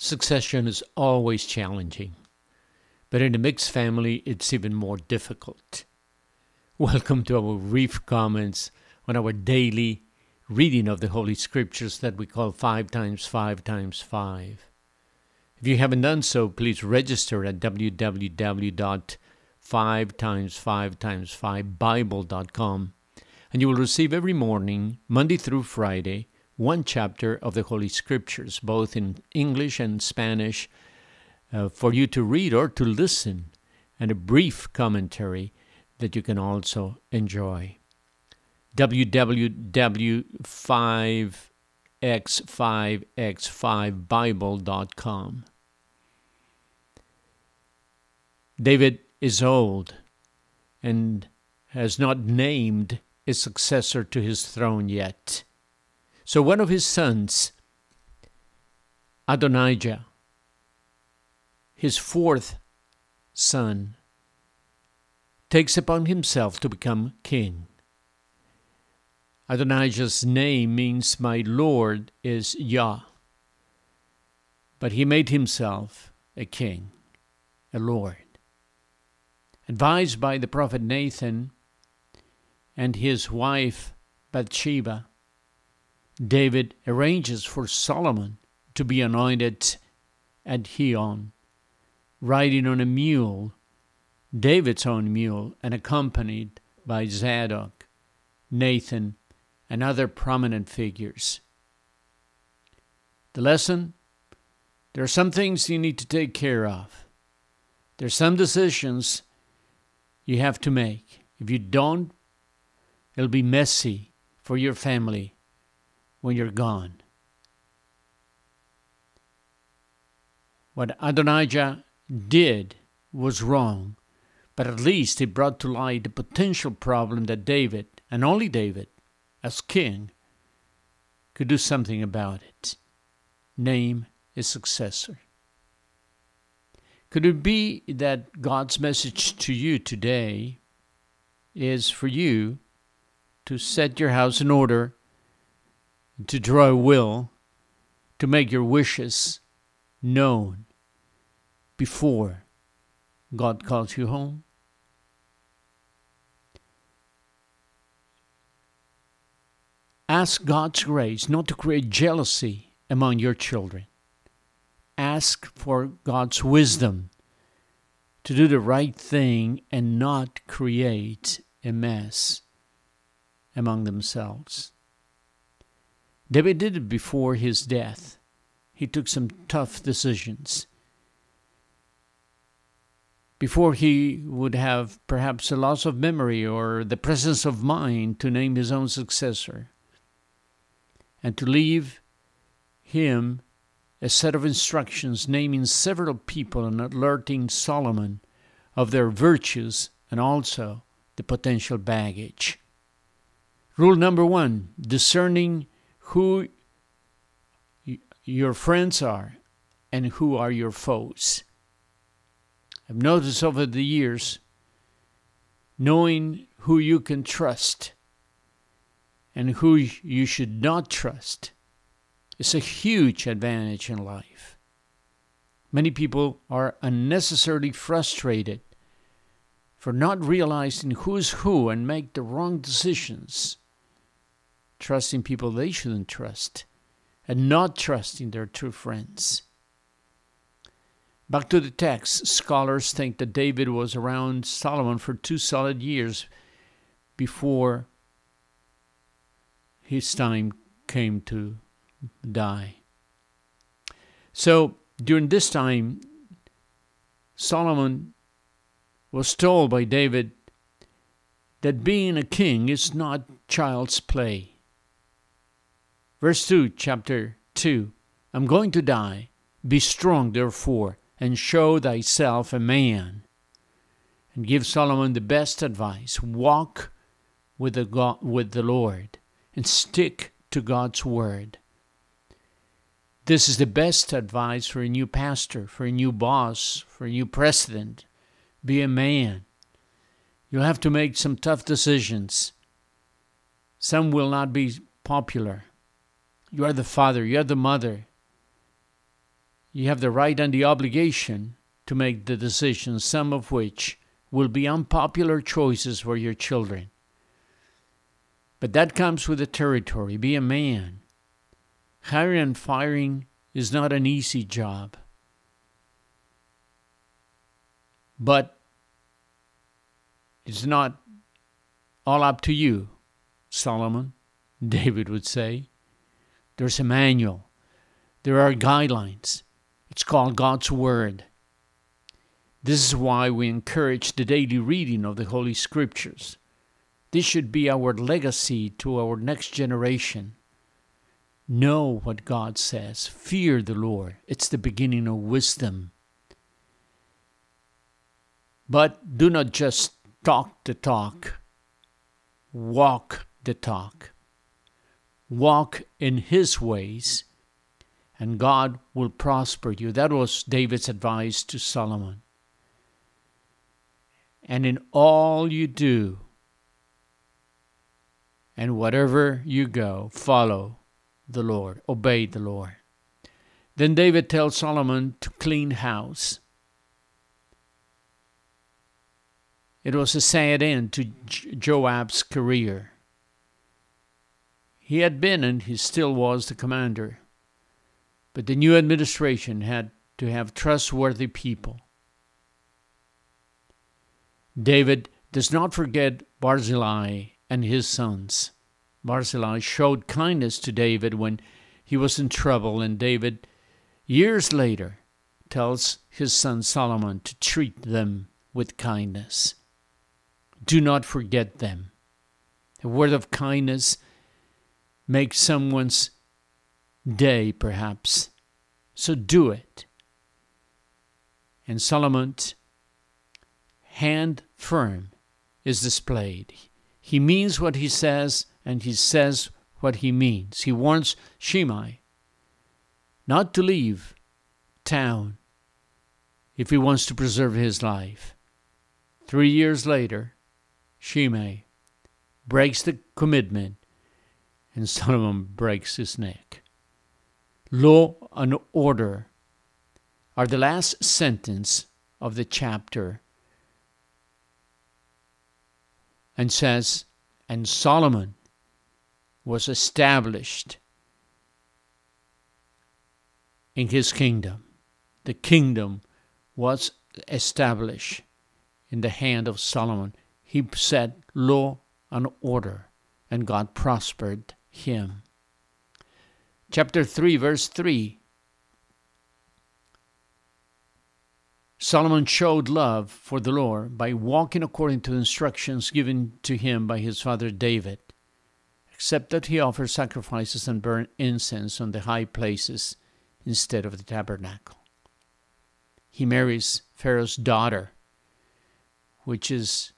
Succession is always challenging, but in a mixed family, it's even more difficult. Welcome to our brief comments on our daily reading of the Holy Scriptures that we call 5 times 5 times 5. If you haven't done so, please register at www.5 times 5 times 5 bible.com and you will receive every morning, Monday through Friday, one chapter of the Holy Scriptures, both in English and Spanish, uh, for you to read or to listen, and a brief commentary that you can also enjoy. www.5x5x5bible.com. David is old and has not named a successor to his throne yet. So one of his sons, Adonijah, his fourth son, takes upon himself to become king. Adonijah's name means my Lord is Yah, but he made himself a king, a Lord. Advised by the prophet Nathan and his wife Bathsheba, David arranges for Solomon to be anointed at Gihon, riding on a mule, David's own mule, and accompanied by Zadok, Nathan, and other prominent figures. The lesson there are some things you need to take care of. There are some decisions you have to make. If you don't, it'll be messy for your family when you're gone. What Adonijah did was wrong, but at least it brought to light the potential problem that David, and only David, as king, could do something about it. Name his successor. Could it be that God's message to you today is for you to set your house in order to draw a will, to make your wishes known before God calls you home? Ask God's grace not to create jealousy among your children. Ask for God's wisdom to do the right thing and not create a mess among themselves. David did it before his death. He took some tough decisions. Before he would have perhaps a loss of memory or the presence of mind to name his own successor, and to leave him a set of instructions naming several people and alerting Solomon of their virtues and also the potential baggage. Rule number one discerning who your friends are and who are your foes. I've noticed over the years, knowing who you can trust and who you should not trust is a huge advantage in life. Many people are unnecessarily frustrated for not realizing who's who and make the wrong decisions trusting people they shouldn't trust, and not trusting their true friends. Back to the text, scholars think that David was around Solomon for two solid years before his time came to die. So during this time, Solomon was told by David that being a king is not child's play. Verse 2, chapter 2 I'm going to die. Be strong, therefore, and show thyself a man. And give Solomon the best advice walk with the, God, with the Lord and stick to God's word. This is the best advice for a new pastor, for a new boss, for a new president. Be a man. You'll have to make some tough decisions. Some will not be popular. You are the father, you are the mother. you have the right and the obligation to make the decisions, some of which will be unpopular choices for your children. But that comes with the territory. Be a man. Hiring and firing is not an easy job. But it's not all up to you, Solomon, David would say. There's a manual, there are guidelines. It's called God's Word. This is why we encourage the daily reading of the Holy Scriptures. This should be our legacy to our next generation. Know what God says. Fear the Lord. It's the beginning of wisdom. But do not just talk the talk, walk the talk. Walk in His ways, and God will prosper you. That was David's advice to Solomon. And in all you do, and whatever you go, follow the Lord, obey the Lord. Then David tells Solomon to clean house. It was a sad end to Joab's career. He had been and he still was the commander, but the new administration had to have trustworthy people. David does not forget Barzillai and his sons. Barzillai showed kindness to David when he was in trouble, and David, years later, tells his son Solomon to treat them with kindness. Do not forget them. A word of kindness makes someone's day, perhaps. So do it. And Solomon's hand firm is displayed. He means what he says, and he says what he means. He warns Shimei not to leave town if he wants to preserve his life. Three years later, Shimei breaks the commitment, and Solomon breaks his neck. Law and order are the last sentence of the chapter and says, And Solomon was established in his kingdom. The kingdom was established in the hand of Solomon. He set law and order, and God prospered him. Chapter 3, verse 3 Solomon showed love for the Lord by walking according to instructions given to him by his father David, except that he offered sacrifices and burned incense on the high places instead of the tabernacle. He marries Pharaoh's daughter, which is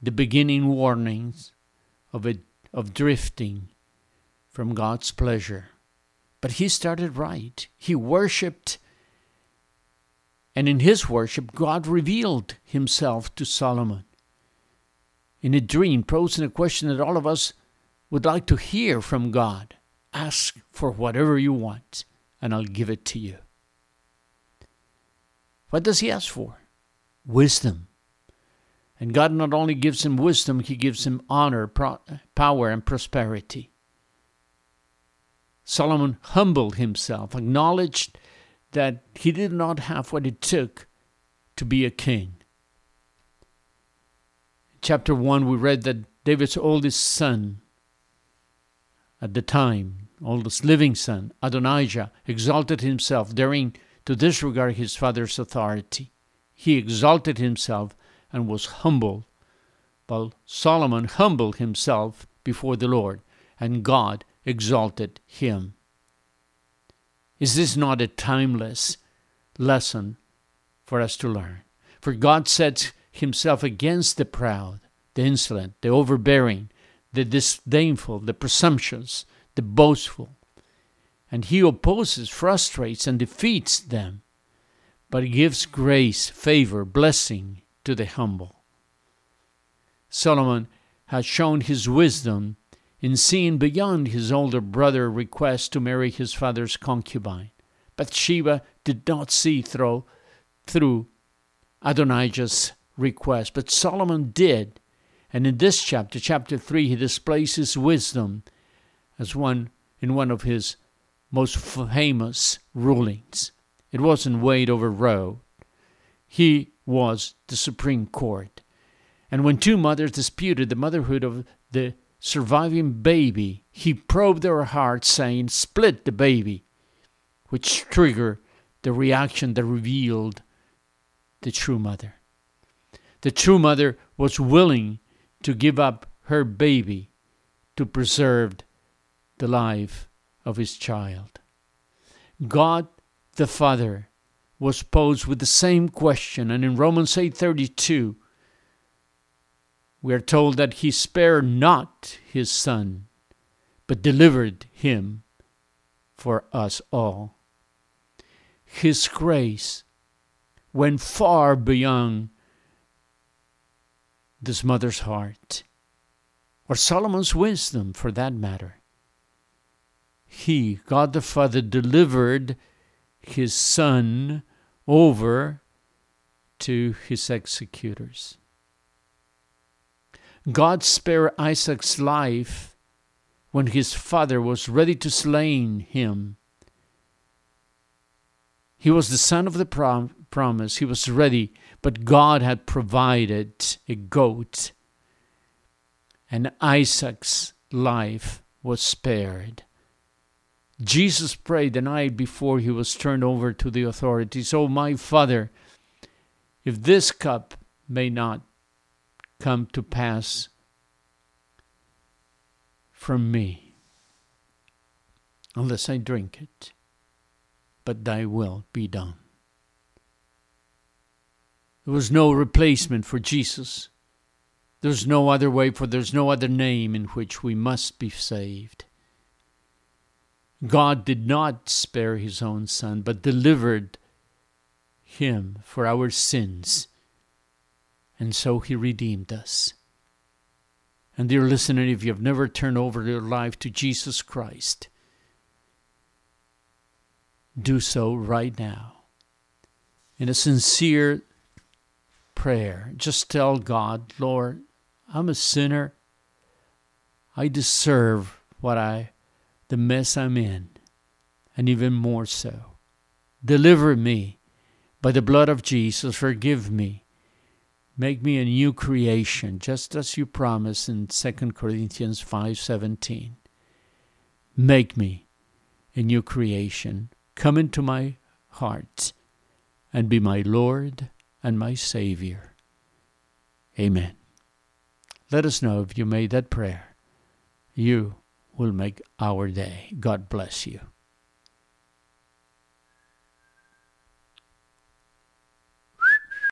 the beginning warnings of, a, of drifting from God's pleasure. But he started right. He worshiped and in his worship, God revealed himself to Solomon in a dream, posing a question that all of us would like to hear from God. Ask for whatever you want, and I'll give it to you. What does he ask for? Wisdom. And God not only gives him wisdom, he gives him honor, pro- power, and prosperity. Solomon humbled himself, acknowledged that he did not have what it took to be a king. Chapter 1, we read that David's oldest son at the time, oldest living son, Adonijah, exalted himself, daring to disregard his father's authority. He exalted himself and was humble, while Solomon humbled himself before the Lord, and God exalted him. Is this not a timeless lesson for us to learn? For God sets himself against the proud, the insolent, the overbearing, the disdainful, the presumptuous, the boastful. And he opposes, frustrates, and defeats them, but gives grace, favor, blessing to the humble. Solomon had shown his wisdom in seeing beyond his older brother's request to marry his father's concubine, Bathsheba did not see through, through Adonijah's request, but Solomon did. And in this chapter, chapter 3, he displays his wisdom as one in one of his most famous rulings. It wasn't Wade over Roe. He was the Supreme Court. And when two mothers disputed the motherhood of the surviving baby, he probed their hearts, saying, Split the baby, which triggered the reaction that revealed the true mother. The true mother was willing to give up her baby to preserve the life of his child. God the Father was posed with the same question and in Romans 8:32 we are told that he spared not his son but delivered him for us all. His grace went far beyond this mother's heart, or Solomon's wisdom for that matter. He, God the Father, delivered his son over to his executors. God spared Isaac's life when his father was ready to slay him. He was the son of the prom- promise. He was ready, but God had provided a goat, and Isaac's life was spared. Jesus prayed the night before he was turned over to the authorities, Oh, my Father, if this cup may not come to pass from me, unless I drink it, but thy will be done. There was no replacement for Jesus. There's no other way, for there's no other name in which we must be saved. God did not spare his own Son, but delivered him for our sins. And so he redeemed us. And dear listener, if you have never turned over your life to Jesus Christ, do so right now. In a sincere prayer, just tell God, Lord, I'm a sinner. I deserve what I the mess I'm in, and even more so. Deliver me by the blood of Jesus. Forgive me. Make me a new creation, just as you promise in 2 Corinthians 5:17. Make me a new creation. Come into my heart and be my Lord and my Savior. Amen. Let us know if you made that prayer. You will make our day. God bless you.